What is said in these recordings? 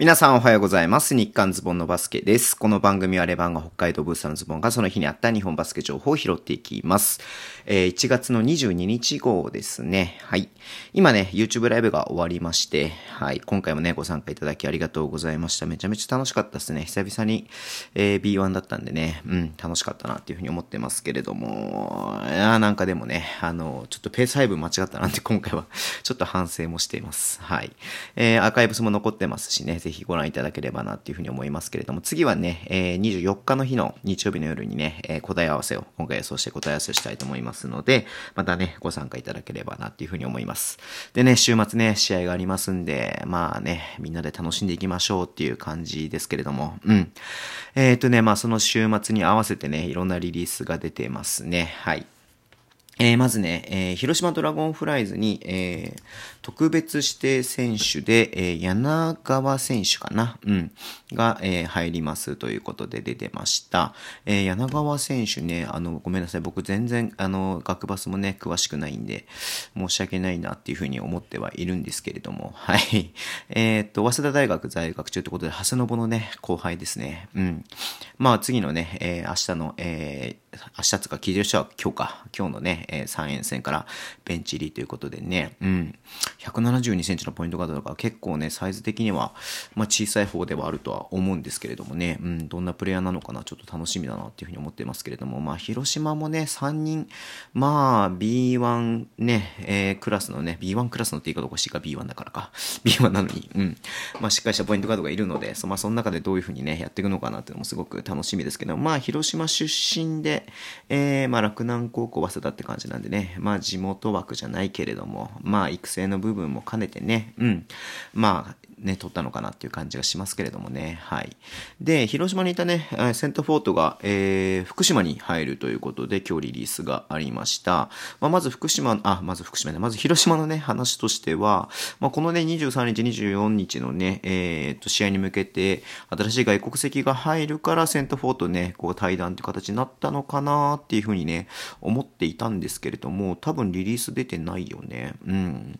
皆さんおはようございます。日刊ズボンのバスケです。この番組はレバンが北海道ブースターのズボンがその日にあった日本バスケ情報を拾っていきます。えー、1月の22日号ですね。はい。今ね、YouTube ライブが終わりまして、はい。今回もね、ご参加いただきありがとうございました。めちゃめちゃ楽しかったですね。久々に、えー、B1 だったんでね、うん、楽しかったなっていうふうに思ってますけれども、いやなんかでもね、あの、ちょっとペース配分間違ったなんて今回は ちょっと反省もしています。はい。えー、アーカイブスも残ってますしね、ぜひご覧いただければなっていうふうに思いますけれども、次はね、えー、24日の日の日曜日の夜にね、えー、答え合わせを、今回予想して答え合わせをしたいと思いますので、またね、ご参加いただければなっていうふうに思います。でね、週末ね、試合がありますんで、まあね、みんなで楽しんでいきましょうっていう感じですけれども、うん。えっ、ー、とね、まあその週末に合わせてね、いろんなリリースが出てますね。はい。えー、まずね、えー、広島ドラゴンフライズに、えー、特別指定選手で、え、柳川選手かな？うん。が、え、入りますということで出てました。え、柳川選手ね、あの、ごめんなさい。僕全然、あの、学バスもね、詳しくないんで、申し訳ないなっていうふうに思ってはいるんですけれども、はい。え、っと、早稲田大学在学中ということで、長谷信のね、後輩ですね。うん。まあ、次のね、え、明日の、え、明日つか聞いてる人は今日か、今日のね、えー、3円戦からベンチ入りということでね、うん、172センチのポイントガードとか結構ね、サイズ的には、まあ小さい方ではあるとは思うんですけれどもね、うん、どんなプレイヤーなのかな、ちょっと楽しみだなっていうふうに思ってますけれども、まあ広島もね、3人、まあ B1 ね、えー、クラスのね、B1 クラスのって言い方おかしいか。B1 だからか、B1 なのに、うん、まあしっかりしたポイントガードがいるので、そまあその中でどういうふうにね、やっていくのかなっていうのもすごく楽しみですけど、まあ広島出身で、えー、まあ、洛南高校早稲田って感じなんでね、まあ、地元枠じゃないけれども、まあ、育成の部分も兼ねてね、うん、まあ、ね、取ったのかなっていう感じがしますけれどもね。はい。で、広島にいたね、セントフォートが、えー、福島に入るということで、今日リリースがありました。まあ、まず福島、あ、まず福島ね、まず広島のね、話としては、まあ、このね、23日、24日のね、えー、っと、試合に向けて、新しい外国籍が入るから、セントフォートね、こう、対談という形になったのかなっていうふうにね、思っていたんですけれども、多分リリース出てないよね。うん。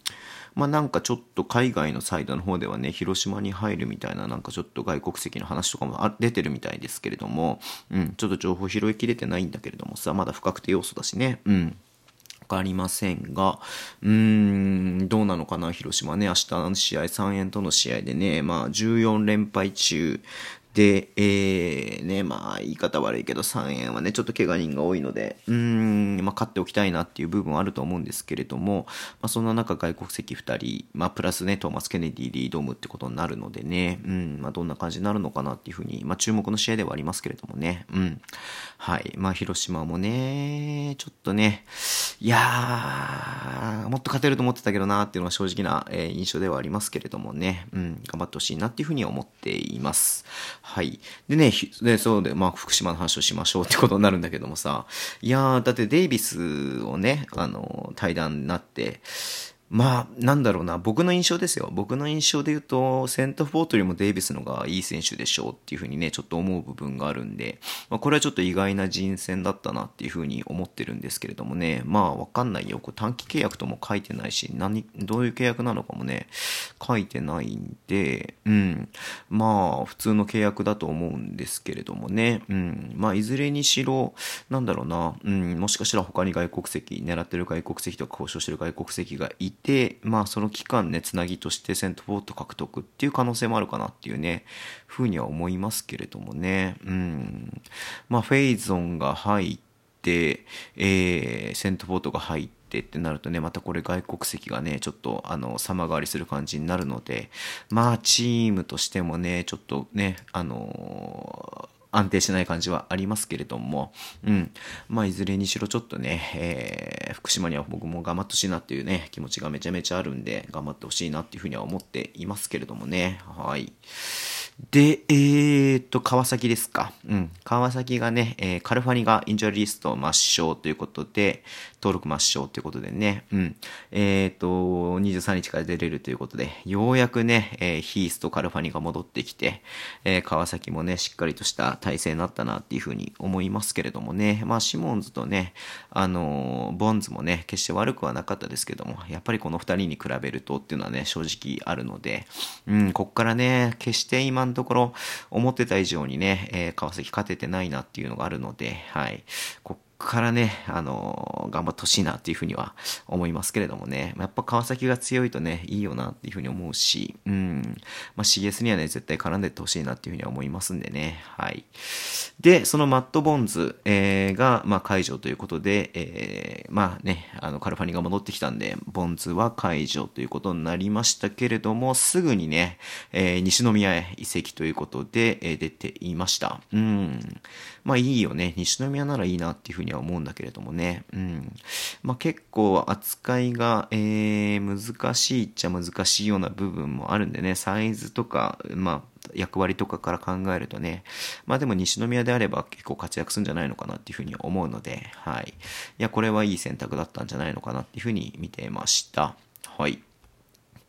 まあなんかちょっと海外のサイトの方ではね、広島に入るみたいななんかちょっと外国籍の話とかも出てるみたいですけれども、うん、ちょっと情報拾いきれてないんだけれどもさ、まだ不確定要素だしね、うん。わかりませんが、うーん、どうなのかな、広島ね。明日の試合、3円との試合でね、まあ、14連敗中で、えー、ね、まあ、言い方悪いけど、3円はね、ちょっと怪我人が多いので、うん、まあ、勝っておきたいなっていう部分はあると思うんですけれども、まあ、そんな中、外国籍2人、まあ、プラスね、トーマス・ケネディ、リードームってことになるのでね、うん、まあ、どんな感じになるのかなっていうふうに、まあ、注目の試合ではありますけれどもね、うん。はい。まあ、広島もね、ちょっとね、いやー、もっと勝てると思ってたけどなっていうのは正直な、えー、印象ではありますけれどもね、うん、頑張ってほしいなっていうふうに思っています。はい。でね、で、そうで、まあ、福島の話をしましょうってことになるんだけどもさ、いやー、だってデイビスをね、あの、対談になって、まあ、なんだろうな、僕の印象ですよ。僕の印象で言うと、セントフォートよりもデイビスのがいい選手でしょうっていうふうにね、ちょっと思う部分があるんで、まあ、これはちょっと意外な人選だったなっていうふうに思ってるんですけれどもね、まあ、わかんないよ。これ短期契約とも書いてないし、何、どういう契約なのかもね、書いてないんで、うん。まあ、普通の契約だと思うんですけれどもね、うん。まあ、いずれにしろ、なんだろうな、うん、もしかしたら他に外国籍、狙ってる外国籍とか交渉してる外国籍がいて、て、まあその期間ね、つなぎとしてセントフォート獲得っていう可能性もあるかなっていうね、ふうには思いますけれどもね。うん。まあフェイゾンが入って、えー、セントフォートが入って、ってなるとね、またこれ外国籍がね、ちょっとあの、様変わりする感じになるので、まあチームとしてもね、ちょっとね、あのー安定しない感じはありますけれども、うん。まあ、いずれにしろちょっとね、えー、福島には僕も頑張ってほしいなっていうね、気持ちがめちゃめちゃあるんで、頑張ってほしいなっていうふうには思っていますけれどもね。はい。で、えーと、川崎ですか。うん。川崎がね、えー、カルファニがインジャーリスト抹消ということで、登録抹消ということでね、うん。えーと、23日から出れるということで、ようやくね、えー、ヒースとカルファニが戻ってきて、えー、川崎もね、しっかりとした体制になったなっていうふうに思いますけれどもね、まあ、シモンズとね、あの、ボンズもね、決して悪くはなかったですけども、やっぱりこの二人に比べるとっていうのはね、正直あるので、うん、こっからね、決して今のところ思ってた以上にね、えー、川崎勝ててないなっていうのがあるので、はい。こからね、あのー、頑張ってほしいなっていうふうには思いますけれどもね、やっぱ川崎が強いとね、いいよなっていうふうに思うし、うん、まあ CS にはね、絶対絡んでってほしいなっていうふうには思いますんでね、はい。で、そのマット・ボンズ、えー、が、まあ解除ということで、えー、まあね、あの、カルファニが戻ってきたんで、ボンズは解除ということになりましたけれども、すぐにね、えー、西宮へ移籍ということで、えー、出ていました。うん。まあいいよね、西宮ならいいなっていうふうにには思うんだけれどもね。うん。まあ、結構扱いが、えー、難しいっちゃ難しいような部分もあるんでね、サイズとか、まあ、役割とかから考えるとね、まあでも西宮であれば結構活躍するんじゃないのかなっていうふうに思うので、はい。いや、これはいい選択だったんじゃないのかなっていうふうに見てました。はい。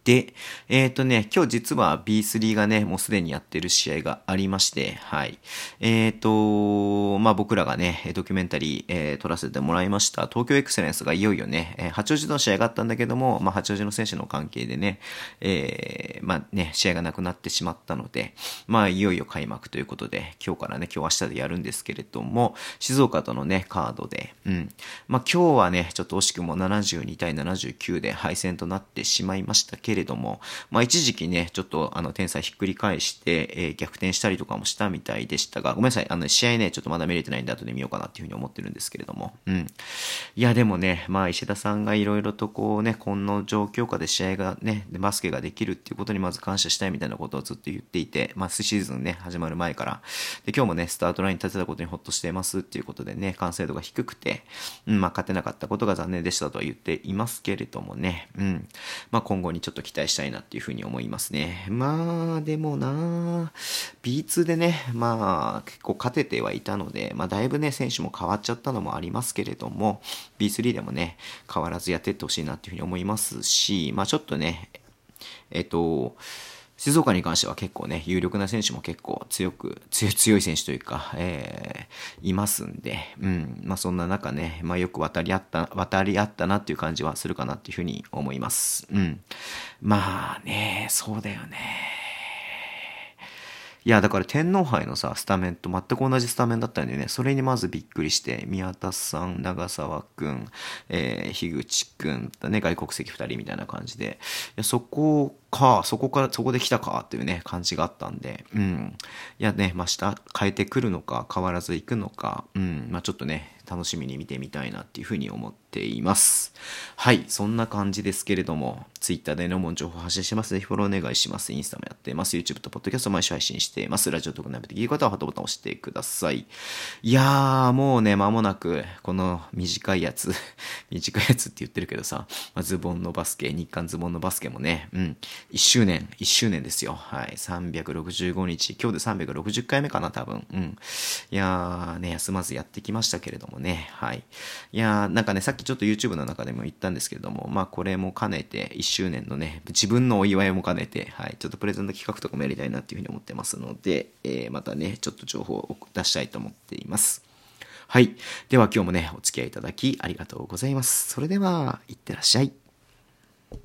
で、えっ、ー、とね、今日実は B3 がね、もうすでにやってる試合がありまして、はい。えっ、ー、と、まあ僕らがね、ドキュメンタリー、えー、撮らせてもらいました、東京エクセレンスがいよいよね、えー、八王子との試合があったんだけども、まあ八王子の選手の関係でね、えー、まあね、試合がなくなってしまったので、まあいよいよ開幕ということで、今日からね、今日明日でやるんですけれども、静岡とのね、カードで、うん。まあ今日はね、ちょっと惜しくも72対79で敗戦となってしまいましたけど、けれども、まあ一時期ね、ちょっとあの天才ひっくり返して、えー、逆転したりとかもしたみたいでしたが、ごめんなさい、あの試合ね、ちょっとまだ見れてないんで後で見ようかなっていうふうに思ってるんですけれども、うん。いやでもね、まあ石田さんがいろいろとこうね、この状況下で試合がね、バスケができるっていうことにまず感謝したいみたいなことをずっと言っていて、まあシーズンね、始まる前から、で、今日もね、スタートラインに立てたことにほっとしてますっていうことでね、完成度が低くて、うん、まあ勝てなかったことが残念でしたとは言っていますけれどもね、うん。まあ今後にちょっと期待したいなっていういうふうに思いますね。まあ、でもな B2 でね、まあ、結構勝ててはいたので、まあ、だいぶね、選手も変わっちゃったのもありますけれども、B3 でもね、変わらずやってってほしいなっていうふうに思いますし、まあ、ちょっとね、えっと、静岡に関しては結構ね、有力な選手も結構強く、強い選手というか、えー、いますんで、うん。まあそんな中ね、まあよく渡り合った、渡り合ったなっていう感じはするかなっていうふうに思います。うん。まあね、そうだよね。いや、だから天皇杯のさ、スタメンと全く同じスタメンだったんだよね。それにまずびっくりして、宮田さん、長沢くん、えー、樋口くん、ね、外国籍二人みたいな感じで、いや、そこか、そこから、そこで来たかっていうね、感じがあったんで、うん。いやね、まあ、下変えてくるのか、変わらず行くのか、うん、まあ、ちょっとね、楽しみに見てみたいなっていうふうに思っています。はい、そんな感じですけれども、Twitter でのも情報発信してます。ぜひフォローお願いします。インスタもやってます。YouTube と Podcast 毎週配信しています。ラジオとかなめて聞い方はハートボタンを押してください。いやー、もうね、間もなく、この短いやつ、短いやつって言ってるけどさ、まあ、ズボンのバスケ、日韓ズボンのバスケもね、うん、1周年、1周年ですよ。はい、365日、今日で360回目かな、多分。うん。いやー、ね、休まずやってきましたけれどもね。はい。いやー、なんかね、さっきちょっと YouTube の中でも言ったんですけれども、まあこれも兼ねて、1周年のね、自分のお祝いも兼ねて、はい、ちょっとプレゼント企画とかもやりたいなっていうふうに思ってますので、えー、またね、ちょっと情報を出したいと思っています。はい。では今日もね、お付き合いいただきありがとうございます。それでは、いってらっしゃい。